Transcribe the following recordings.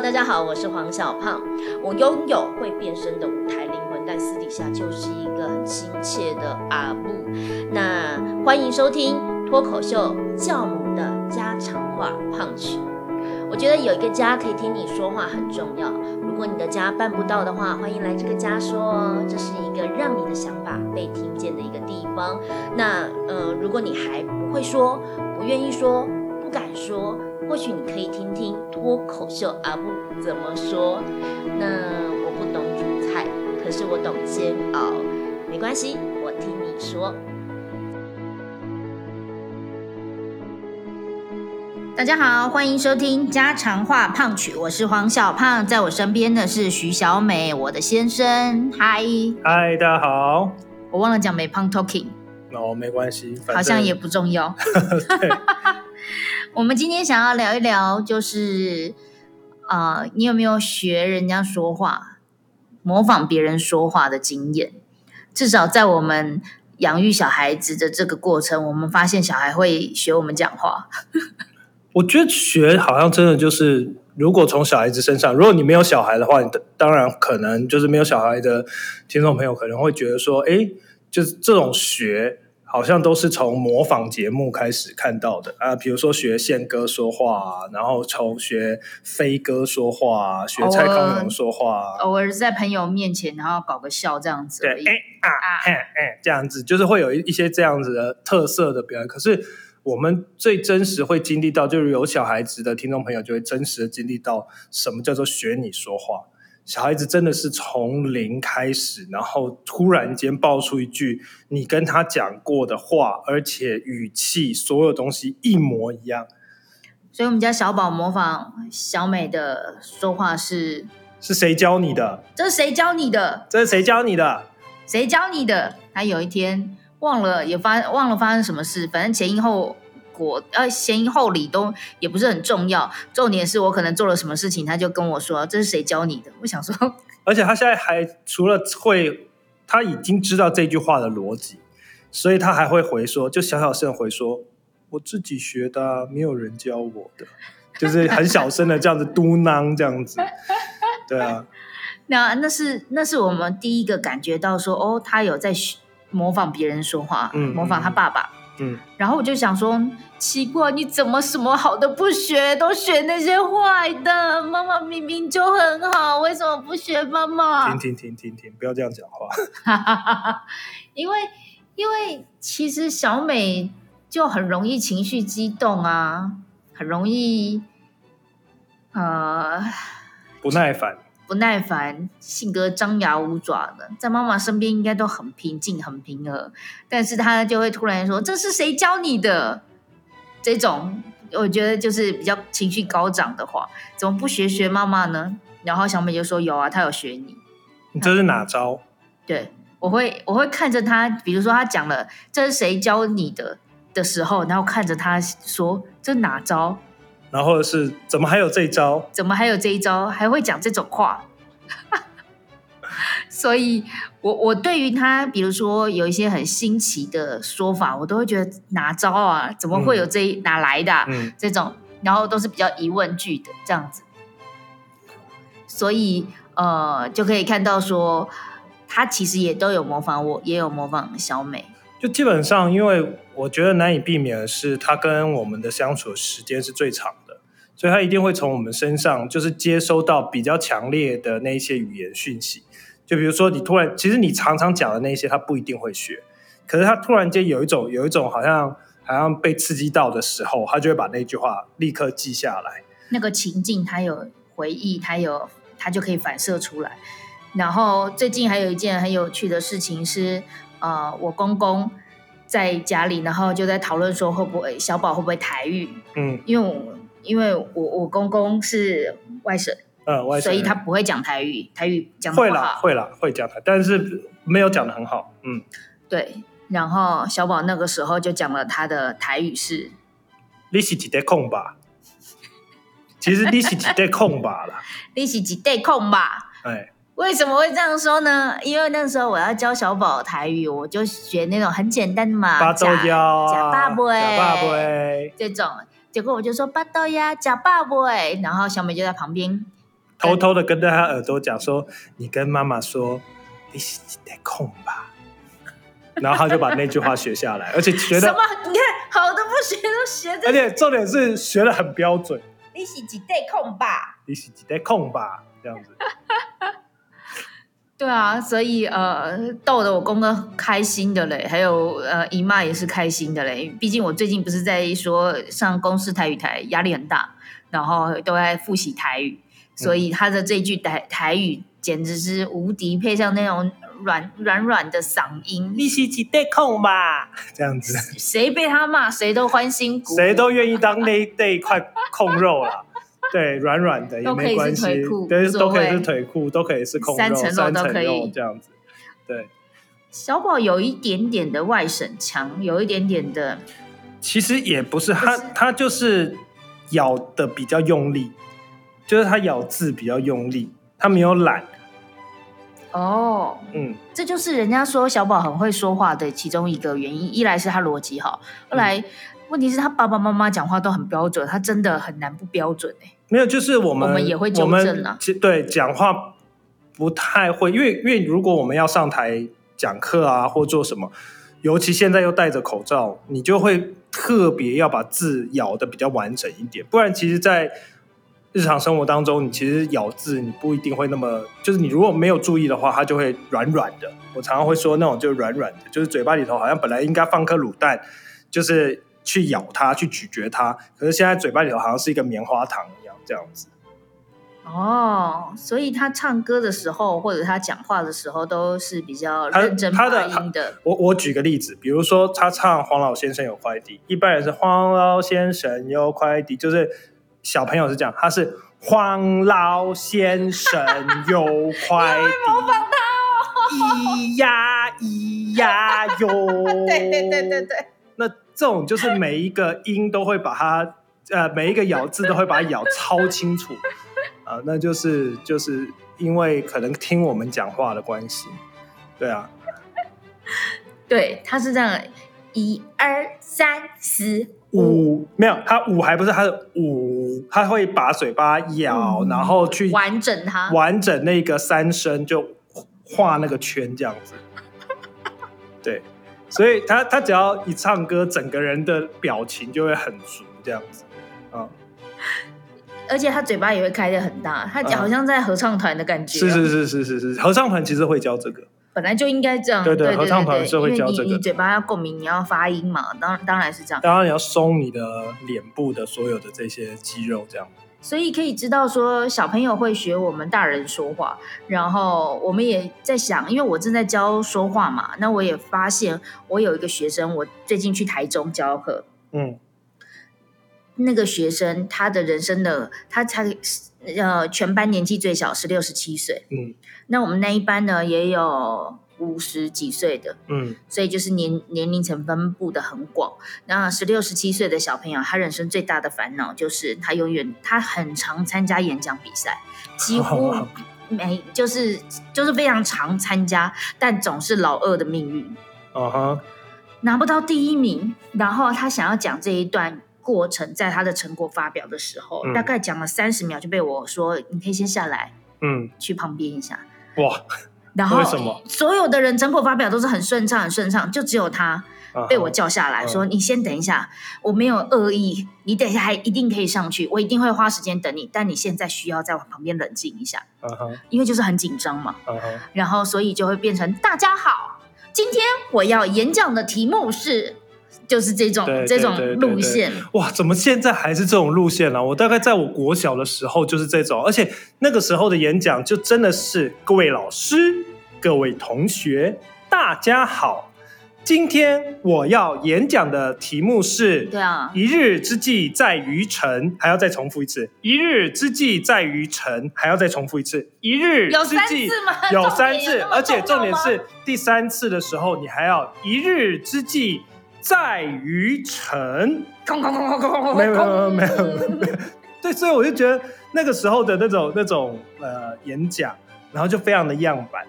大家好，我是黄小胖。我拥有会变身的舞台灵魂，但私底下就是一个很亲切的阿布。那欢迎收听脱口秀教母的家常话胖曲。我觉得有一个家可以听你说话很重要。如果你的家办不到的话，欢迎来这个家说哦，这是一个让你的想法被听见的一个地方。那呃，如果你还不会说，不愿意说，不敢说，或许你可以听听脱口秀阿布怎么说。那我不懂煮菜，可是我懂煎熬，没关系，我听你说。大家好，欢迎收听家常话胖曲，我是黄小胖，在我身边的是徐小美，我的先生。嗨，嗨，大家好。我忘了讲美胖 talking，哦，没关系，好像也不重要。对我们今天想要聊一聊，就是呃，你有没有学人家说话，模仿别人说话的经验？至少在我们养育小孩子的这个过程，我们发现小孩会学我们讲话。我觉得学好像真的就是，如果从小孩子身上，如果你没有小孩的话，你当然可能就是没有小孩的听众朋友可能会觉得说，哎，就是这种学好像都是从模仿节目开始看到的啊，比如说学宪哥说话啊，然后从学飞哥说话啊，学蔡康永说话啊，偶尔在朋友面前，然后搞个笑这样子对。哎啊哎哎，这样子就是会有一一些这样子的特色的表演。可是我们最真实会经历到，就是有小孩子的听众朋友就会真实的经历到什么叫做学你说话。小孩子真的是从零开始，然后突然间爆出一句你跟他讲过的话，而且语气所有东西一模一样，所以我们家小宝模仿小美的说话是：是谁教你的？这是谁教你的？这是谁教你的？谁教你的？他有一天忘了也发忘了发生什么事，反正前因后果呃先因后理都也不是很重要，重点是我可能做了什么事情，他就跟我说这是谁教你的？我想说而且他现在还除了会，他已经知道这句话的逻辑，所以他还会回说，就小小声回说：“我自己学的啊、没有人教我的。”就是很小声的这样子嘟囔这样子，对啊，那那是那是我们第一个感觉到说哦，他有在模仿别人说话，嗯模仿他爸爸。嗯，然后我就想说，奇怪，你怎么什么好的不学，都学那些坏的？妈妈明明就很好，为什么不学妈妈？停停停停停，不要这样讲话。因为因为其实小美就很容易情绪激动啊，很容易呃不耐烦，不耐烦，性格张牙舞爪的，在妈妈身边应该都很平静、很平和，但是她就会突然说：“这是谁教你的？”这种我觉得就是比较情绪高涨的话，怎么不学学妈妈呢？然后小美就说：“有啊，她有学你。”你这是哪招？对，我会我会看着他，比如说他讲了这是谁教你的的时候，然后看着他说这哪招？然后是怎么还有这一招？怎么还有这一招？还会讲这种话？所以我我对于他，比如说有一些很新奇的说法，我都会觉得哪招啊？怎么会有这一、哪来的啊、嗯，这种？然后都是比较疑问句的这样子，所以呃，就可以看到说，他其实也都有模仿我，也有模仿小美。就基本上，因为我觉得难以避免的是，他跟我们的相处时间是最长的，所以他一定会从我们身上就是接收到比较强烈的那一些语言讯息。就比如说，你突然，其实你常常讲的那些，他不一定会学，可是他突然间有一种有一种好像好像被刺激到的时候，他就会把那句话立刻记下来。那个情境，他有回忆，他有他就可以反射出来。然后最近还有一件很有趣的事情是，呃，我公公在家里，然后就在讨论说会不会小宝会不会台语，嗯因为我因为我我公公是外省，嗯，外省所以人他不会讲台语，台语讲得会啦。会啦会讲台，但是没有讲的很好。嗯，对，然后小宝那个时候就讲了他的台语是，你是几代空吧？其实你是几代空吧啦。你是几代空吧？哎，为什么会这样说呢？因为那时候我要教小宝台语，我就学那种很简单的嘛，八周腰啊，假爸爸假爸爸，这种。结果我就说巴豆呀，假爸爸，然后小美就在旁边偷偷的跟在他耳朵讲说：“你跟妈妈说，你是得空吧。”然后他就把那句话学下来，而且学的什么？，你看好的不学都学而，且重点是学的很标准，你是几代空吧？你是几代空吧，这样子。对啊，所以呃，逗得我公公开心的嘞，还有呃姨妈也是开心的嘞。毕竟我最近不是在说上公司台语台压力很大，然后都在复习台语，所以他的这句台台语简直是无敌，配上那种软软软的嗓音，你是得空吧，这样子，谁被他骂谁都欢欣鼓舞，谁都愿意当那那一块控肉啦。对，软软的也没关系，对，都可以是腿裤，都可以是空肉，三层肉都可以肉这样子。对，小宝有一点点的外省腔，有一点点的其实也不是，他他就是咬的比较用力，就是他咬字比较用力，他没有懒。哦。嗯，这就是人家说小宝很会说话的其中一个原因。一来是他逻辑好，二来、问题是他爸爸妈妈讲话都很标准，他真的很难不标准哎、没有，就是我们我们也会纠正啊对讲话不太会，因为因为如果我们要上台讲课啊，或做什么，尤其现在又戴着口罩，你就会特别要把字咬的比较完整一点，不然其实，在日常生活当中，你其实咬字你不一定会那么，就是你如果没有注意的话，它就会软软的。我常常会说那种就是软软的，就是嘴巴里头好像本来应该放颗卤蛋，就是去咬它、去咀嚼它，可是现在嘴巴里头好像是一个棉花糖这样子。哦，所以他唱歌的时候或者他讲话的时候都是比较他认真发他的音的。我我举个例子，比如说他唱黄老先生有快递，一般人是黄老先生有快递，就是小朋友是这样，他是黄老先生有快递，模仿他咿呀咿呀 哟，对对对对对，那这种就是每一个音都会把它，呃，每一个咬字都会把它咬超清楚，啊、那就是就是因为可能听我们讲话的关系，对啊，对，他是这样，一二三四五没有，他五还不是他的五，他会把嘴巴咬，嗯然后去完整他。完整那个三声就画那个圈这样子，对，所以他他只要一唱歌，整个人的表情就会很足这样子，啊、而且他嘴巴也会开的很大，他好像在合唱团的感觉、是是，是是是是，合唱团其实会教这个，本来就应该这样。对对对合唱团对是会教这个的。你嘴巴要共鸣，你要发音嘛，当当然是这样。当然你要松你的脸部的所有的这些肌肉这样。所以可以知道说，小朋友会学我们大人说话，然后我们也在想，因为我正在教说话嘛，那我也发现我有一个学生，我最近去台中教课，嗯那个学生他的人生的他才呃全班年纪最小，十六十七岁，嗯那我们那一班呢也有五十几岁的，嗯所以就是年年龄层分布的很广。那十六、十七岁的小朋友，他人生最大的烦恼就是他永远他很常参加演讲比赛，几乎 每就是就是非常常参加，但总是老二的命运，啊哈，拿不到第一名。然后他想要讲这一段。过程在他的成果发表的时候，嗯。大概讲了三十秒就被我说：“你可以先下来嗯，去旁边一下。哇，”然后 为什么？所有的人成果发表都是很顺畅、很顺畅，就只有他被我叫下来嗯说：“你先等一下，我没有恶意，你等一下还一定可以上去，我一定会花时间等你，但你现在需要在我旁边冷静一下，啊哈。因为就是很紧张嘛。啊哈，然后所以就会变成大家好，今天我要演讲的题目是，就是这种这种路线。哇，怎么现在还是这种路线呢、我大概在我国小的时候就是这种，而且那个时候的演讲就真的是各位老师、各位同学，大家好。今天我要演讲的题目是：对啊一日之计在于晨，还要再重复一次。一日之计在于晨，还要再重复一次。一日有三之计次吗有三次，而且重点是第三次的时候，你还要一日之计在于成。空空空空空空，没有没有没有没有，对，所以我就觉得那个时候的那种那种呃演讲，然后就非常的样板，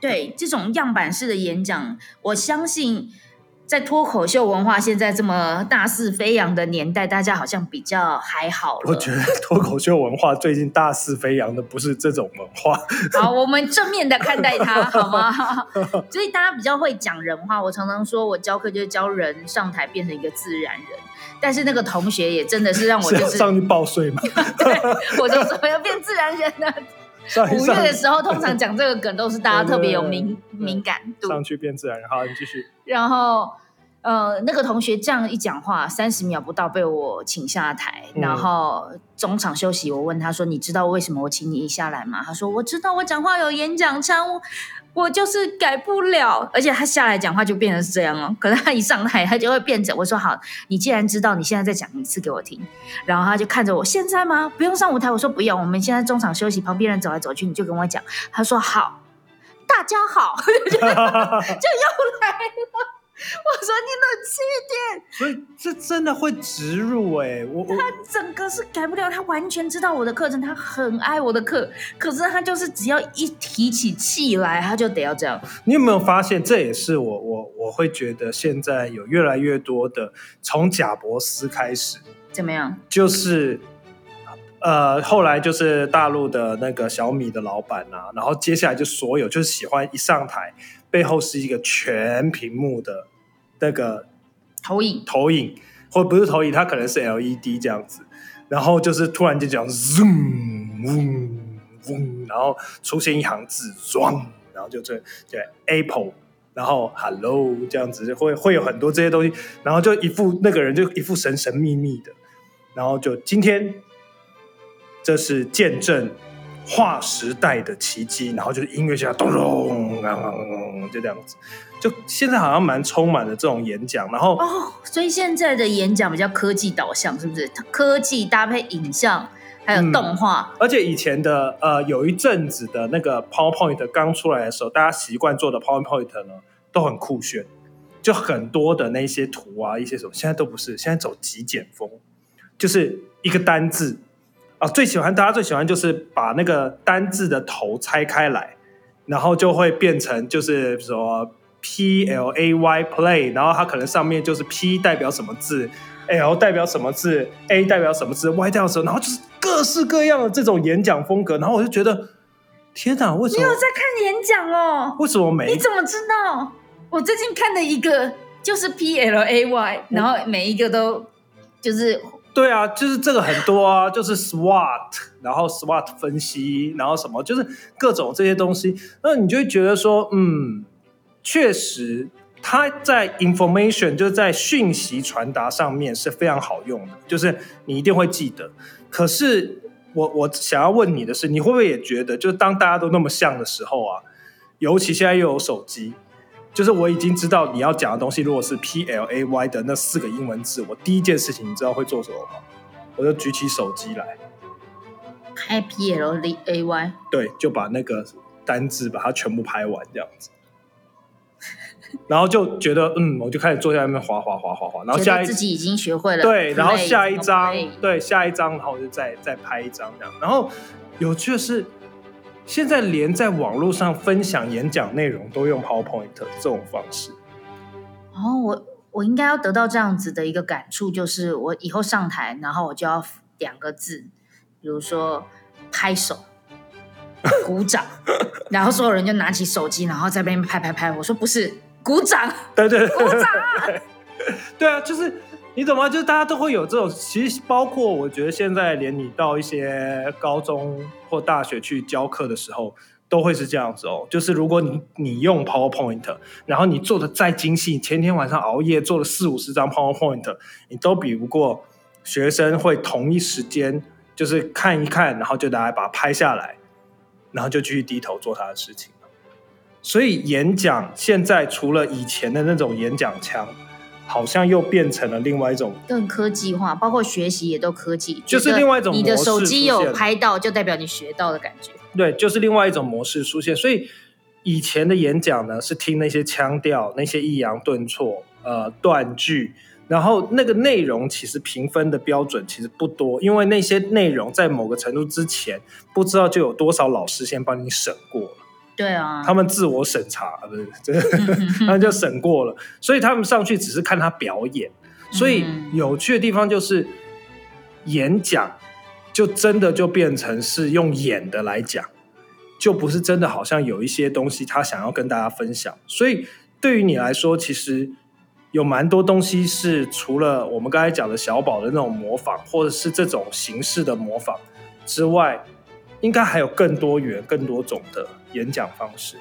对这种样板式的演讲，我相信在脱口秀文化现在这么大肆飞扬的年代，大家好像比较还好了。我觉得脱口秀文化最近大肆飞扬的不是这种文化，好，我们正面的看待它，好吗？所以大家比较会讲人话。我常常说我教课就是教人上台变成一个自然人，但是那个同学也真的是让我就是上去报税嘛。对，我就说要变自然人了。五月的时候，通常讲这个梗都是大家特别有敏敏感度。上去变自然人，好，你继续。然后。呃，那个同学这样一讲话，三十秒不到被我请下台，然后中场休息，我问他说：“你知道为什么我请你下来吗？”他说：“我知道，我讲话有演讲腔，我就是改不了。”而且他下来讲话就变成是这样哦，可是他一上台，他就会变成我说：“好，你既然知道，你现在再讲一次给我听。”然后他就看着我，现在吗？不用上舞台。我说：“不用，我们现在中场休息，旁边人走来走去，你就跟我讲。”他说：“好，大家好。”就又来了。我说你冷静一点，所以这真的会植入哎，我他整个是改不了，他完全知道我的课程，他很爱我的课，可是他就是只要一提起气来，他就得要这样。你有没有发现，这也是我我我会觉得现在有越来越多的从贾伯斯开始怎么样？就是呃，后来就是大陆的那个小米的老板啊，然后接下来就所有就是喜欢一上台背后是一个全屏幕的。那个投影，投影，或不是投影，它可能是 LED 这样子，然后就是突然间讲 zoom，嗡嗡，然后出现一行字，装，然后就这对 Apple，然后 Hello 这样子，会会有很多这些东西，然后就一副那个人就一副神神秘秘的，然后就今天这是见证划时代的奇迹，然后就是音乐家咚咚，就这样子。就现在好像蛮充满了这种演讲，然后哦，所以现在的演讲比较科技导向，是不是？科技搭配影像还有动画，而且以前的呃，有一阵子的那个 PowerPoint 刚出来的时候，大家习惯做的 PowerPoint 呢都很酷炫，就很多的那些图啊，一些什么，现在都不是，现在走极简风，就是一个单字啊，最喜欢大家最喜欢就是把那个单字的头拆开来，然后就会变成就是什么。P L A Y play，然后它可能上面就是 P 代表什么字，L 代表什么字，A 代表什么字，Y 代表什么，然后就是各式各样的这种演讲风格，然后我就觉得，天哪，为什么？你有在看演讲哦？为什么没？你怎么知道？我最近看的一个就是 P L A Y，然后每一个都就是对啊，就是这个很多啊，就是 SWOT，然后 SWOT 分析，然后什么，就是各种这些东西，那你就会觉得说，嗯。确实，它在 information 就是在讯息传达上面是非常好用的，就是你一定会记得。可是，我我想要问你的是，你会不会也觉得，就是当大家都那么像的时候啊，尤其现在又有手机，就是我已经知道你要讲的东西，如果是 P L A Y 的那四个英文字，我第一件事情你知道会做什么吗？我就举起手机来，拍 P L A Y，对，就把那个单字把它全部拍完，这样子。然后就觉得，嗯，我就开始坐在那边划划划划划，然后下一自己已经学会了，对，然后下一张，对，下一张，然后我就再再拍一张这样。然后有趣的是，现在连在网络上分享演讲内容都用 PowerPoint 这种方式。哦，我我应该要得到这样子的一个感触，就是我以后上台，然后我就要两个字，比如说拍手。鼓掌，然后所有人就拿起手机，然后在那边拍拍拍。我说不是，鼓掌，对对，鼓掌，对啊，就是你懂吗？就是大家都会有这种，其实包括我觉得现在连你到一些高中或大学去教课的时候，都会是这样子哦。就是如果你你用 PowerPoint，然后你做的再精细，前天晚上熬夜做了四五十张 PowerPoint，你都比不过学生会同一时间就是看一看，然后就大家把它拍下来。然后就继续低头做他的事情所以演讲现在除了以前的那种演讲腔，好像又变成了另外一种更科技化，包括学习也都科技，就是另外一种你的手机有拍到，就代表你学到的感觉。对，就是另外一种模式出现。所以以前的演讲呢，是听那些腔调、那些抑扬顿挫、呃断句。然后那个内容其实评分的标准其实不多，因为那些内容在某个程度之前不知道就有多少老师先帮你审过了，对啊，他们自我审查，不是，这他们就审过了，所以他们上去只是看他表演。所以嗯有趣的地方就是演讲，就真的就变成是用演的来讲，就不是真的好像有一些东西他想要跟大家分享。所以对于你来说，其实有蛮多东西是除了我们刚才讲的小宝的那种模仿，或者是这种形式的模仿之外，应该还有更多元、更多种的演讲方式。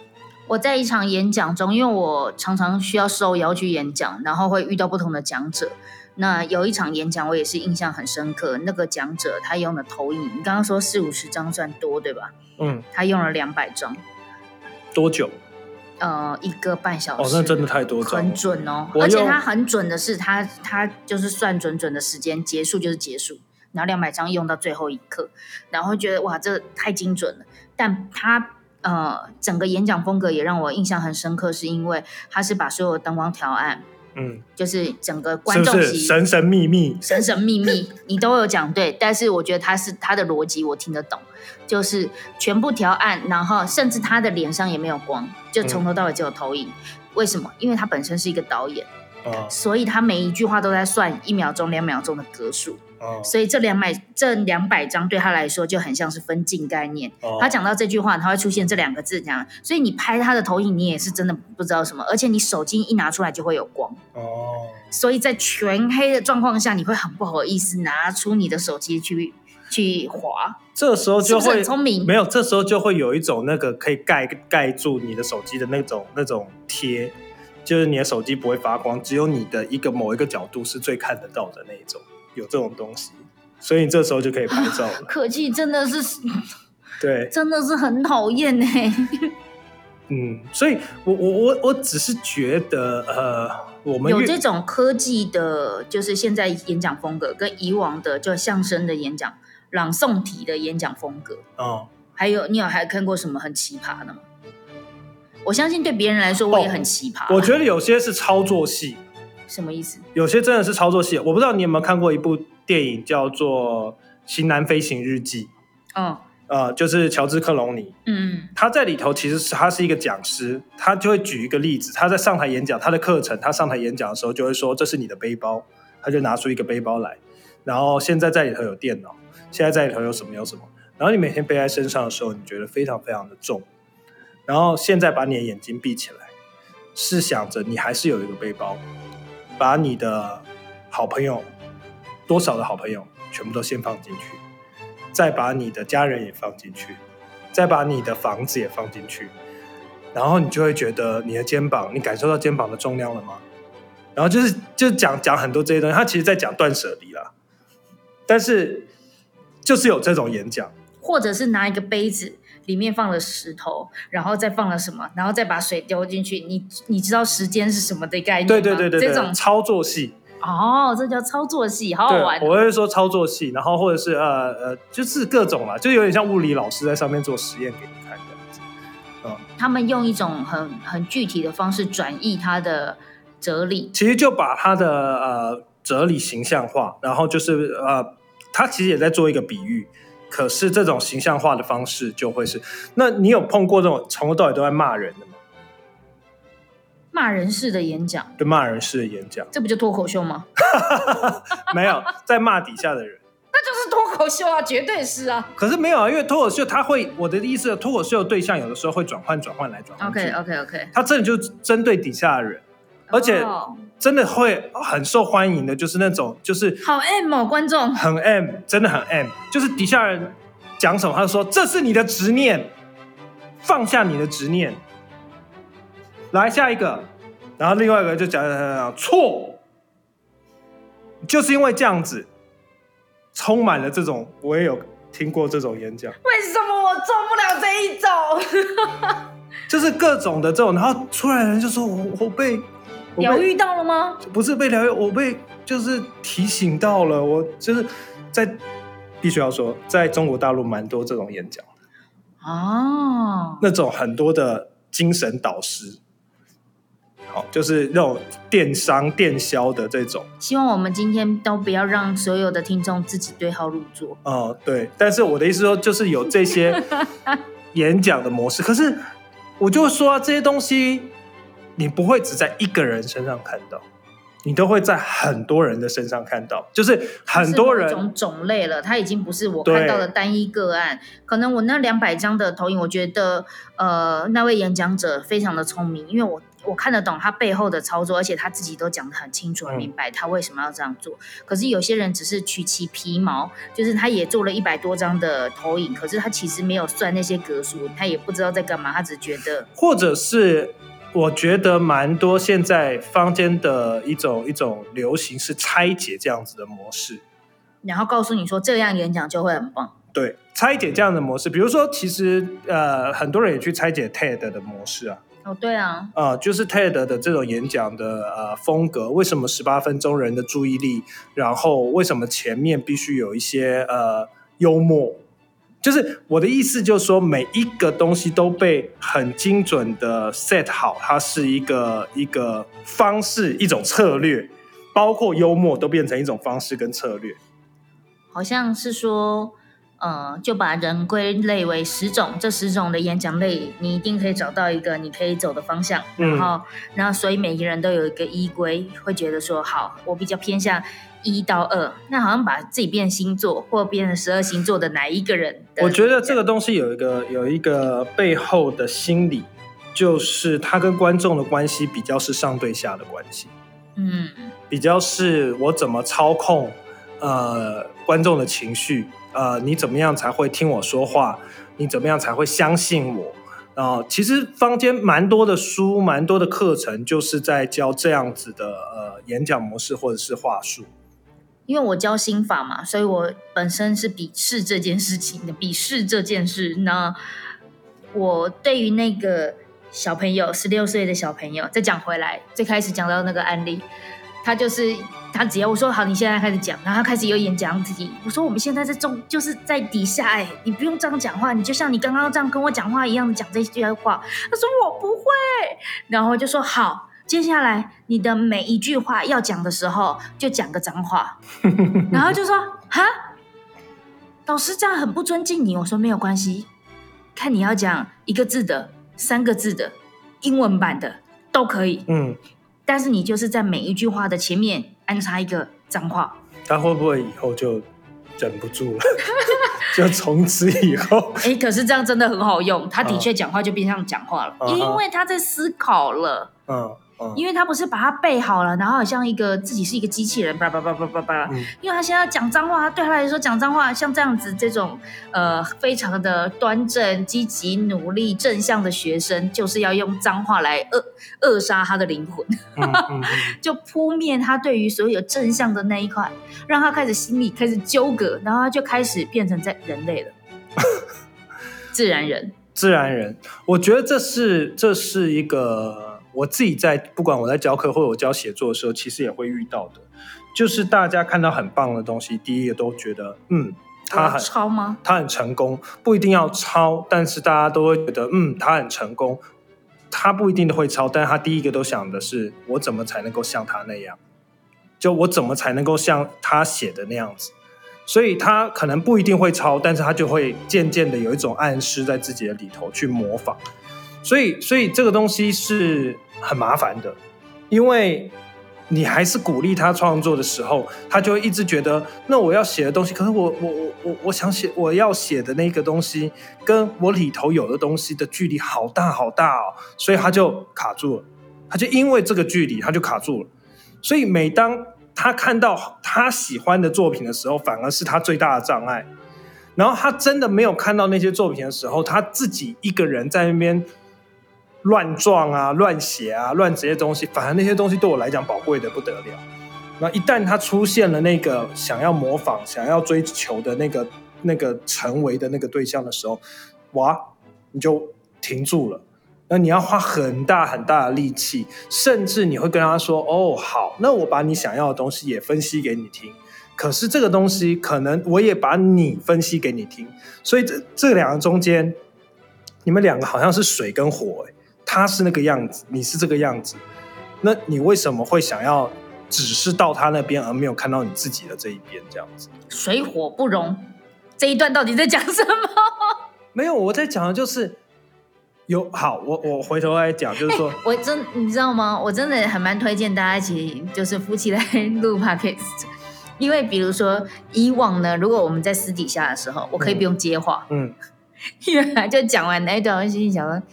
我在一场演讲中，因为我常常需要受邀去演讲，然后会遇到不同的讲者。那有一场演讲，我也是印象很深刻。那个讲者他用的投影，你刚刚说四五十张算多对吧？嗯，他用了两百张，多久？呃，一个半小哦，时。那真的太多张很准哦，而且他很准的是，他他就是算准准的时间，结束就是结束，然后两百张用到最后一刻，然后会觉得哇，这太精准了。但他呃，整个演讲风格也让我印象很深刻，是因为他是把所有的灯光调暗，嗯，就是整个观众席神神秘秘？神神秘秘，你都有讲对，但是我觉得他是他的逻辑我听得懂，就是全部调暗，然后甚至他的脸上也没有光，就从头到尾只有投影。为什么？因为他本身是一个导演，哦所以他每一句话都在算一秒钟、两秒钟的格数，啊所以这两百这两百张对他来说就很像是分镜概念。哦。他讲到这句话，他会出现这两个字，这样，所以你拍他的投影，你也是真的不知道什么，而且你手机一拿出来就会有光。哦，所以在全黑的状况下，你会很不好意思拿出你的手机去去滑，这时候就会很聪明没有，这时候就会有一种那个可以盖盖住你的手机的那种那种贴，就是你的手机不会发光，只有你的一个某一个角度是最看得到的那一种，有这种东西，所以你这时候就可以拍照了。科技真的是对，真的是很讨厌呢。嗯，所以我我我我只是觉得，呃，我们有这种科技的，就是现在演讲风格跟以往的就相声的演讲、朗诵体的演讲风格，哦，还有你有还看过什么很奇葩的吗？我相信对别人来说我也很奇葩。我觉得有些是操作戏，什么意思？有些真的是操作戏。我不知道你有没有看过一部电影叫做《型男飞行日记》，嗯呃，就是乔治克隆尼，嗯他在里头其实是他是一个讲师，他就会举一个例子，他在上台演讲，他的课程，他上台演讲的时候就会说这是你的背包，他就拿出一个背包来，然后现在在里头有电脑，现在在里头有什么有什么，然后你每天背在身上的时候，你觉得非常非常的重，然后现在把你的眼睛闭起来，试想着你还是有一个背包，把你的好朋友，多少的好朋友全部都先放进去，再把你的家人也放进去，再把你的房子也放进去，然后你就会觉得你的肩膀，你感受到肩膀的重量了吗？然后就是就讲讲很多这些东西，他其实在讲断舍离啦，但是就是有这种演讲，或者是拿一个杯子，里面放了石头，然后再放了什么，然后再把水丢进去，你你知道时间是什么的概念吗？对对对对对，这种操作戏，哦，这叫操作戏，好好玩，哦。我会说操作戏，然后或者是呃呃，就是各种啦，就有点像物理老师在上面做实验给你看这样子。他们用一种很很具体的方式转译它的哲理。其实就把他的呃哲理形象化，然后就是呃，他其实也在做一个比喻。可是这种形象化的方式就会是，那你有碰过这种从头到尾都在骂人的吗？骂人式的演讲，对骂人式的演讲，这不就脱口秀吗？没有在骂底下的人。那就是脱口秀啊，绝对是啊。可是没有啊，因为脱口秀他会，我的意思，脱口秀的对象有的时候会转换转换来转换。OK OK OK，他真的就针对底下的人，而且哦。真的会很受欢迎的，就是那种就是好 M 哦，观众。很 M，真的很 M，就是底下人讲什么，他就说这是你的执念，放下你的执念，来下一个，然后另外一个就讲讲讲讲错，就是因为这样子，充满了这种，我也有听过这种演讲，为什么我做不了这一种？就是各种的这种，然后出来的人就说我我被疗愈到了吗？不是被疗愈，我被就是提醒到了，我就是在必须要说，在中国大陆蛮多这种演讲，哦，那种很多的精神导师，好，就是那种电商、电销的这种，希望我们今天都不要让所有的听众自己对号入座。哦、对。但是我的意思说，就是有这些 演讲的模式，可是我就说、啊、这些东西，你不会只在一个人身上看到，你都会在很多人的身上看到，就是很多人种种类了，它已经不是我看到的单一个案。可能我那两百张的投影，我觉得呃那位演讲者非常的聪明，因为我我看得懂他背后的操作，而且他自己都讲得很清楚、很明白他为什么要这样做。可是有些人只是取其皮毛，就是他也做了一百多张的投影，可是他其实没有算那些格数，他也不知道在干嘛，他只觉得或者是我觉得蛮多现在坊间的一种一种流行是拆解这样子的模式。然后告诉你说这样演讲就会很棒。对，拆解这样的模式，比如说，其实呃，很多人也去拆解 TED 的模式啊，哦，对啊，啊、就是 TED 的这种演讲的呃风格，为什么十八分钟人的注意力，然后为什么前面必须有一些呃幽默，就是我的意思，就是说每一个东西都被很精准的 set 好，它是一个一个方式，一种策略，包括幽默都变成一种方式跟策略。好像是说，呃，就把人归类为十种，这十种的演讲类，你一定可以找到一个你可以走的方向。嗯然后，然后，所以每个人都有一个依归，会觉得说，好，我比较偏向一到二。那好像把自己变星座，或变成十二星座的哪一个人我觉得这个东西有一个有一个背后的心理，就是他跟观众的关系比较是上对下的关系，嗯，比较是我怎么操控呃观众的情绪，呃你怎么样才会听我说话，你怎么样才会相信我。啊、其实坊间蛮多的书，蛮多的课程，就是在教这样子的呃演讲模式或者是话术。因为我教心法嘛，所以我本身是鄙视这件事情的，鄙视这件事。那我对于那个小朋友，十六岁的小朋友，再讲回来，最开始讲到那个案例，他就是他只要我说好，你现在开始讲，然后他开始有演讲自己，我说我们现在在中，就是在底下、哎，你不用这样讲话，你就像你刚刚这样跟我讲话一样讲这句话。他说我不会，然后就说好。接下来你的每一句话要讲的时候，就讲个脏话，然后就说哈，老师这样很不尊敬你。我说没有关系，看你要讲一个字的、三个字的、英文版的都可以，嗯，但是你就是在每一句话的前面安插一个脏话。他会不会以后就忍不住了？就从此以后，哎，可是这样真的很好用，他的确讲话就变相讲话了，因为他在思考了。嗯嗯。因为他不是把它背好了，然后好像一个自己是一个机器人，叭叭叭叭叭叭。嗯。因为他现在讲脏话，对他来说讲脏话像这样子这种呃非常的端正、积极、努力、正向的学生，就是要用脏话来扼扼杀他的灵魂，就扑灭他对于所有正向的那一块，让他开始心里开始纠葛，然后他就开始变成在人类了，自然人。自然人，我觉得这是这是一个我自己在不管我在教课或者我教写作的时候，其实也会遇到的，就是大家看到很棒的东西，第一个都觉得嗯，他很超吗？他很成功，不一定要抄，但是大家都会觉得嗯，他很成功，他不一定都会抄，但是他第一个都想的是我怎么才能够像他那样，就我怎么才能够像他写的那样子。所以他可能不一定会抄，但是他就会渐渐的有一种暗示在自己的里头去模仿。所以，所以这个东西是很麻烦的，因为你还是鼓励他创作的时候，他就一直觉得，那我要写的东西，可是我我我我我想写我要写的那个东西，跟我里头有的东西的距离好大好大哦，所以他就卡住了，他就因为这个距离他就卡住了。所以每当他看到他喜欢的作品的时候，反而是他最大的障碍。然后他真的没有看到那些作品的时候，他自己一个人在那边乱撞啊、乱写啊、乱这些东西，反而那些东西对我来讲宝贵的不得了。那一旦他出现了那个想要模仿、想要追求的那个、那个成为的那个对象的时候，哇，你就停住了。那你要花很大很大的力气，甚至你会跟他说：“哦，好，那我把你想要的东西也分析给你听。可是这个东西可能我也把你分析给你听，所以这这两个中间，你们两个好像是水跟火、欸，他是那个样子，你是这个样子，那你为什么会想要只是到他那边，而没有看到你自己的这一边？这样子水火不容，这一段到底在讲什么？没有，我在讲的就是有好，我我回头来讲，就是说，我真你知道吗？我真的很蛮推荐大家一起就是夫妻来录 podcast，因为比如说以往呢，如果我们在私底下的时候，我可以不用接话，嗯，因为就讲完那一段，我心里想说。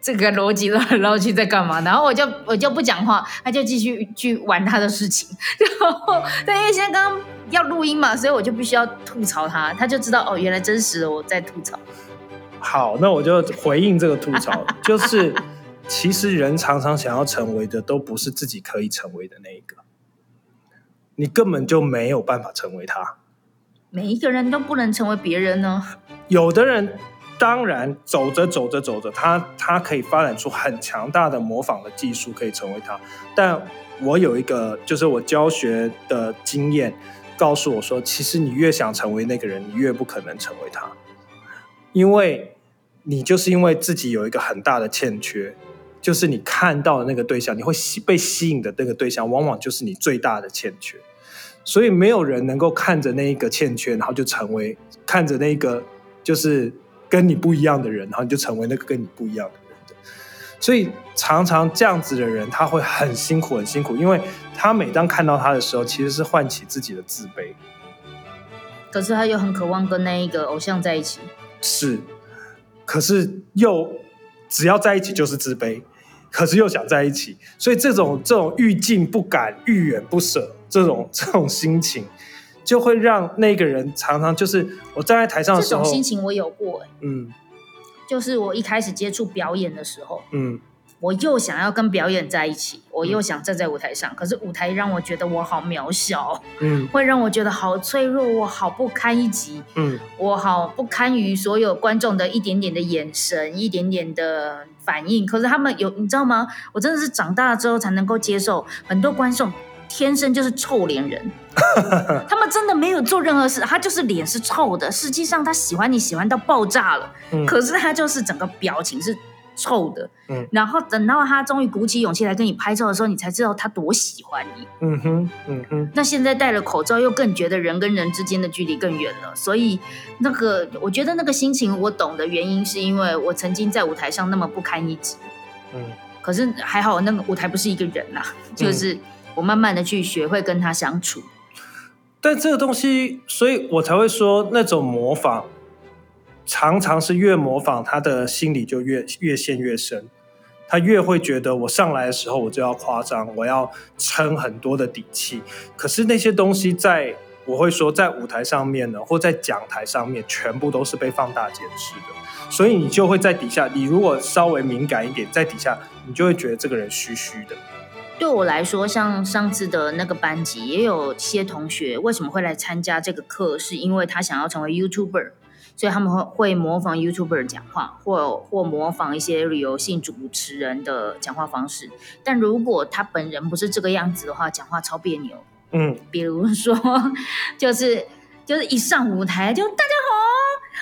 这个逻辑绕来绕去在干嘛？然后我就我就不讲话，他就继续去玩他的事情。然后，但因为现在刚刚要录音嘛，所以我就必须要吐槽他，他就知道哦，原来真实的我在吐槽。好，那我就回应这个吐槽，就是其实人常常想要成为的都不是自己可以成为的那一个，你根本就没有办法成为他。每一个人都不能成为别人呢。有的人当然走着走着走着，他他可以发展出很强大的模仿的技术，可以成为他。但我有一个，就是我教学的经验告诉我说，其实你越想成为那个人，你越不可能成为他，因为你就是因为自己有一个很大的欠缺，就是你看到的那个对象，你会吸被吸引的那个对象，往往就是你最大的欠缺。所以没有人能够看着那一个欠缺，然后就成为看着那个就是跟你不一样的人，然后你就成为那个跟你不一样的人的。所以常常这样子的人，他会很辛苦，很辛苦，因为他每当看到他的时候，其实是唤起自己的自卑。可是他又很渴望跟那一个偶像在一起。是，可是又只要在一起就是自卑，可是又想在一起，所以这种这种欲进不敢、欲远不舍这种这种心情，就会让那个人常常就是我站在台上的这时候，种心情我有过、欸，嗯。就是我一开始接触表演的时候，嗯。我又想要跟表演在一起，我又想站在舞台上，可是舞台让我觉得我好渺小，嗯。会让我觉得好脆弱，我好不堪一击，嗯。我好不堪于所有观众的一点点的眼神、一点点的反应。可是他们有，你知道吗？我真的是长大了之后才能够接受，很多观众天生就是臭脸人，他们真的没有做任何事，他就是脸是臭的，实际上他喜欢你喜欢到爆炸了，嗯可是他就是整个表情是臭的。嗯然后等到他终于鼓起勇气来跟你拍照的时候，你才知道他多喜欢你。嗯哼嗯哼，那现在戴了口罩，又更觉得人跟人之间的距离更远了。所以，那个我觉得那个心情我懂的原因，是因为我曾经在舞台上那么不堪一击。嗯可是还好，那个舞台不是一个人呐、就是我慢慢的去学会跟他相处。但这个东西，所以我才会说，那种模仿，常常是越模仿，他的心里就越越陷越深，他越会觉得我上来的时候我就要夸张，我要撑很多的底气。可是那些东西在，我会说，在舞台上面呢，或在讲台上面，全部都是被放大检视的，所以你就会在底下，你如果稍微敏感一点，在底下，你就会觉得这个人虚虚的。对我来说，像上次的那个班级，也有些同学为什么会来参加这个课，是因为他想要成为 YouTuber，所以他们会会模仿 YouTuber 讲话，或或模仿一些旅游性主持人的讲话方式。但如果他本人不是这个样子的话，讲话超别扭。嗯比如说，就是就是一上舞台就大家好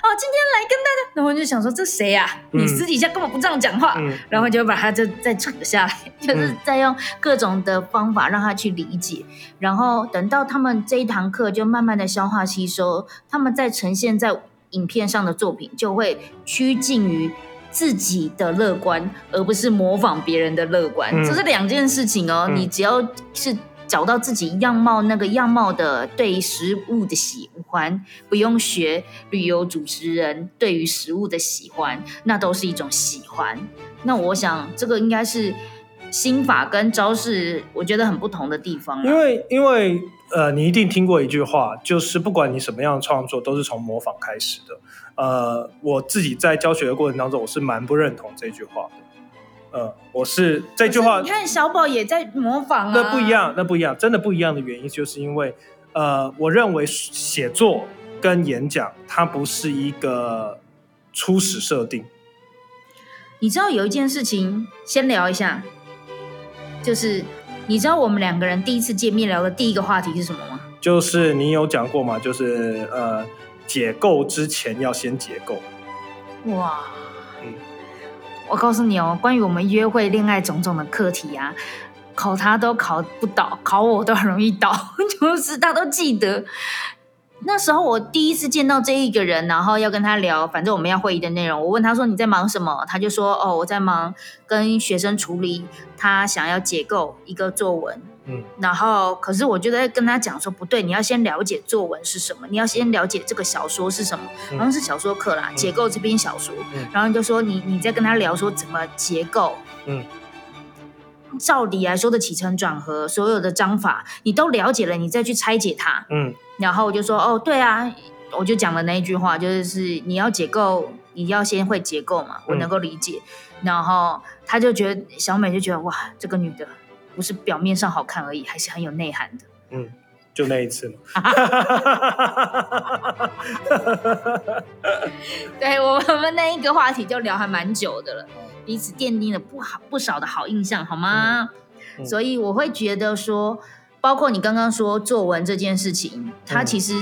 哦，今天来跟大家，然后我就想说这谁呀、嗯。你私底下根本不这样讲话，嗯。然后就把他就再扯下来，就是再用各种的方法让他去理解，然后等到他们这一堂课就慢慢的消化吸收，他们再呈现在影片上的作品就会趋近于。自己的乐观，而不是模仿别人的乐观，嗯。这是两件事情哦。嗯。你只要是找到自己样貌那个样貌的对食物的喜欢，不用学旅游主持人对于食物的喜欢，那都是一种喜欢。那我想这个应该是心法跟招式，我觉得很不同的地方。因为因为呃，你一定听过一句话，就是不管你什么样的创作，都是从模仿开始的。呃，我自己在教学的过程当中，我是蛮不认同这句话的。呃，我是这句话你看小宝也在模仿啊，那不一样，那不一样，真的不一样的原因，就是因为呃，我认为写作跟演讲，它不是一个初始设定。你知道有一件事情，先聊一下，就是你知道我们两个人第一次见面聊的第一个话题是什么吗？就是你有讲过嘛？就是呃，解构之前要先解构。哇，嗯我告诉你哦，关于我们约会、恋爱种种的课题啊，考他都考不倒，考我都很容易倒，就是他都记得。那时候我第一次见到这一个人，然后要跟他聊，反正我们要会议的内容。我问他说你在忙什么，他就说哦我在忙跟学生处理他想要解构一个作文。嗯然后可是我就在跟他讲说不对，你要先了解作文是什么，你要先了解这个小说是什么，嗯好像是小说课啦，解构这篇小说。嗯然后你就说你你在跟他聊说怎么结构。嗯照理来说的起承转合，所有的章法你都了解了，你再去拆解它。嗯然后我就说哦，对啊，我就讲了那一句话，就是你要解构，你要先会结构嘛，我嗯能够理解。然后他就觉得小美就觉得哇，这个女的不是表面上好看而已，还是很有内涵的。嗯，就那一次嘛。对我们那一个话题就聊还蛮久的了，彼此奠定了不好不少的好印象，好吗？嗯所以我会觉得说，包括你刚刚说作文这件事情，它嗯其实，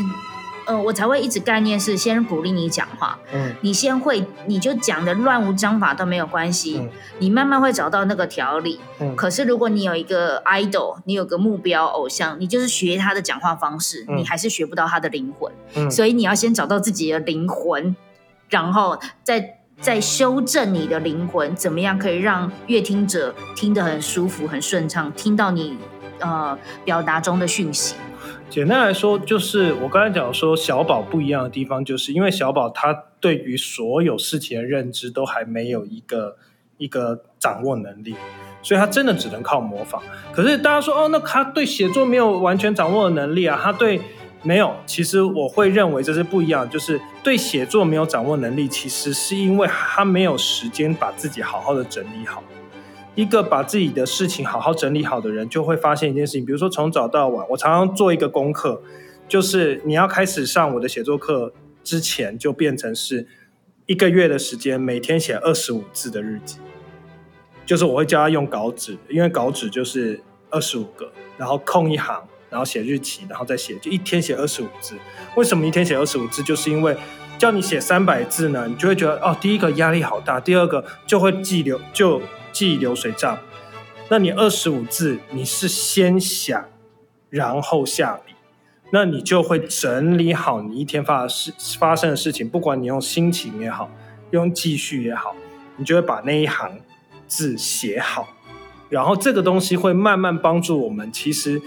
呃，我才会一直概念是先鼓励你讲话，嗯你先会，你就讲的乱无章法都没有关系，嗯你慢慢会找到那个条理。嗯可是如果你有一个 idol，你有个目标偶像，你就是学他的讲话方式，嗯你还是学不到他的灵魂。嗯所以你要先找到自己的灵魂，然后再再修正你的灵魂，怎么样可以让乐听者听得很舒服、很顺畅，听到你呃表达中的讯息。简单来说，就是我刚才讲说小宝不一样的地方，就是因为小宝他对于所有事情的认知都还没有一个一个掌握能力，所以他真的只能靠模仿。可是大家说哦，那他对写作没有完全掌握的能力啊，他对没有。其实我会认为这是不一样，就是对写作没有掌握能力，其实是因为他没有时间把自己好好的整理好。一个把自己的事情好好整理好的人，就会发现一件事情，比如说从早到晚，我常常做一个功课，就是你要开始上我的写作课之前，就变成是一个月的时间，每天写二十五字的日记。就是我会教他用稿纸，因为稿纸就是二十五个，然后空一行，然后写日期，然后再写，就一天写二十五字。为什么一天写二十五字？就是因为叫你写三百字呢，你就会觉得哦，第一个压力好大，第二个就会记留就记流水账。那你二十五字，你是先想，然后下笔，那你就会整理好你一天发的事发生的事情，不管你用心情也好，用记叙也好，你就会把那一行字写好，然后这个东西会慢慢帮助我们，其实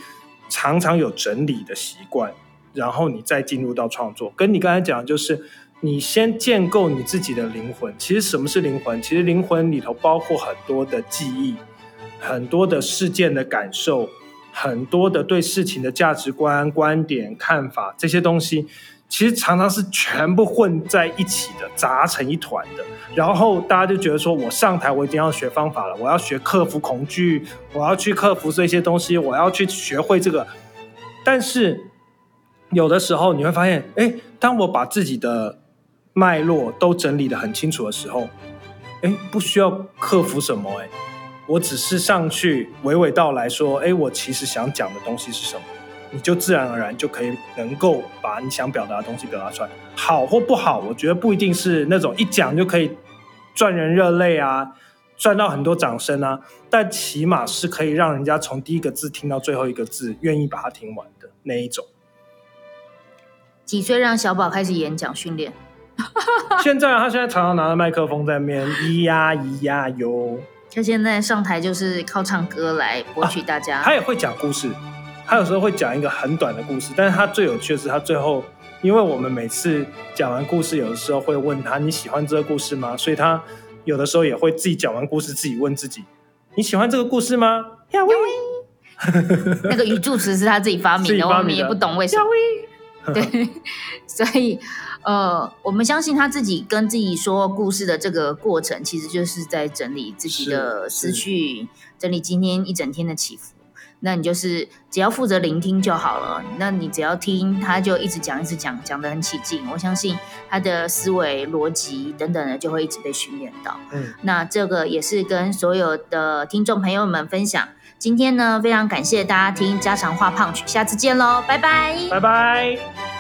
常常有整理的习惯，然后你再进入到创作。跟你刚才讲，的就是你先建构你自己的灵魂。其实什么是灵魂？其实灵魂里头包括很多的记忆，很多的事件的感受，很多的对事情的价值观、观点、看法这些东西。其实常常是全部混在一起的，杂成一团的。然后大家就觉得说，我上台我一定要学方法了，我要学克服恐惧，我要去克服这些东西，我要去学会这个。但是有的时候你会发现，哎，当我把自己的脉络都整理的很清楚的时候，哎，不需要克服什么，哎，我只是上去娓娓道来说，哎，我其实想讲的东西是什么。你就自然而然就可以能够把你想表达的东西表达出来，好或不好，我觉得不一定是那种一讲就可以赚人热泪啊，赚到很多掌声啊，但起码是可以让人家从第一个字听到最后一个字，愿意把它听完的那一种。几岁让小宝开始演讲训练？现在啊他现在常常拿着麦克风在面咿呀咿呀哟，他现在上台就是靠唱歌来博取大家。他也会讲故事，他有时候会讲一个很短的故事，但是他最有趣的是他最后，因为我们每次讲完故事，有的时候会问他你喜欢这个故事吗？所以他有的时候也会自己讲完故事，自己问自己你喜欢这个故事吗？呀喂，那个语助词是他自己发明的，自己发明的我们也不懂为什么。对，所以呃，我们相信他自己跟自己说故事的这个过程，其实就是在整理自己的思绪，整理今天一整天的起伏。那你就是只要负责聆听就好了。那你只要听，他就一直讲，一直讲，讲得很起劲。我相信他的思维、逻辑等等的就会一直被训练到。嗯，那这个也是跟所有的听众朋友们分享。今天呢，非常感谢大家听家常话胖曲，下次见喽，拜拜。拜拜。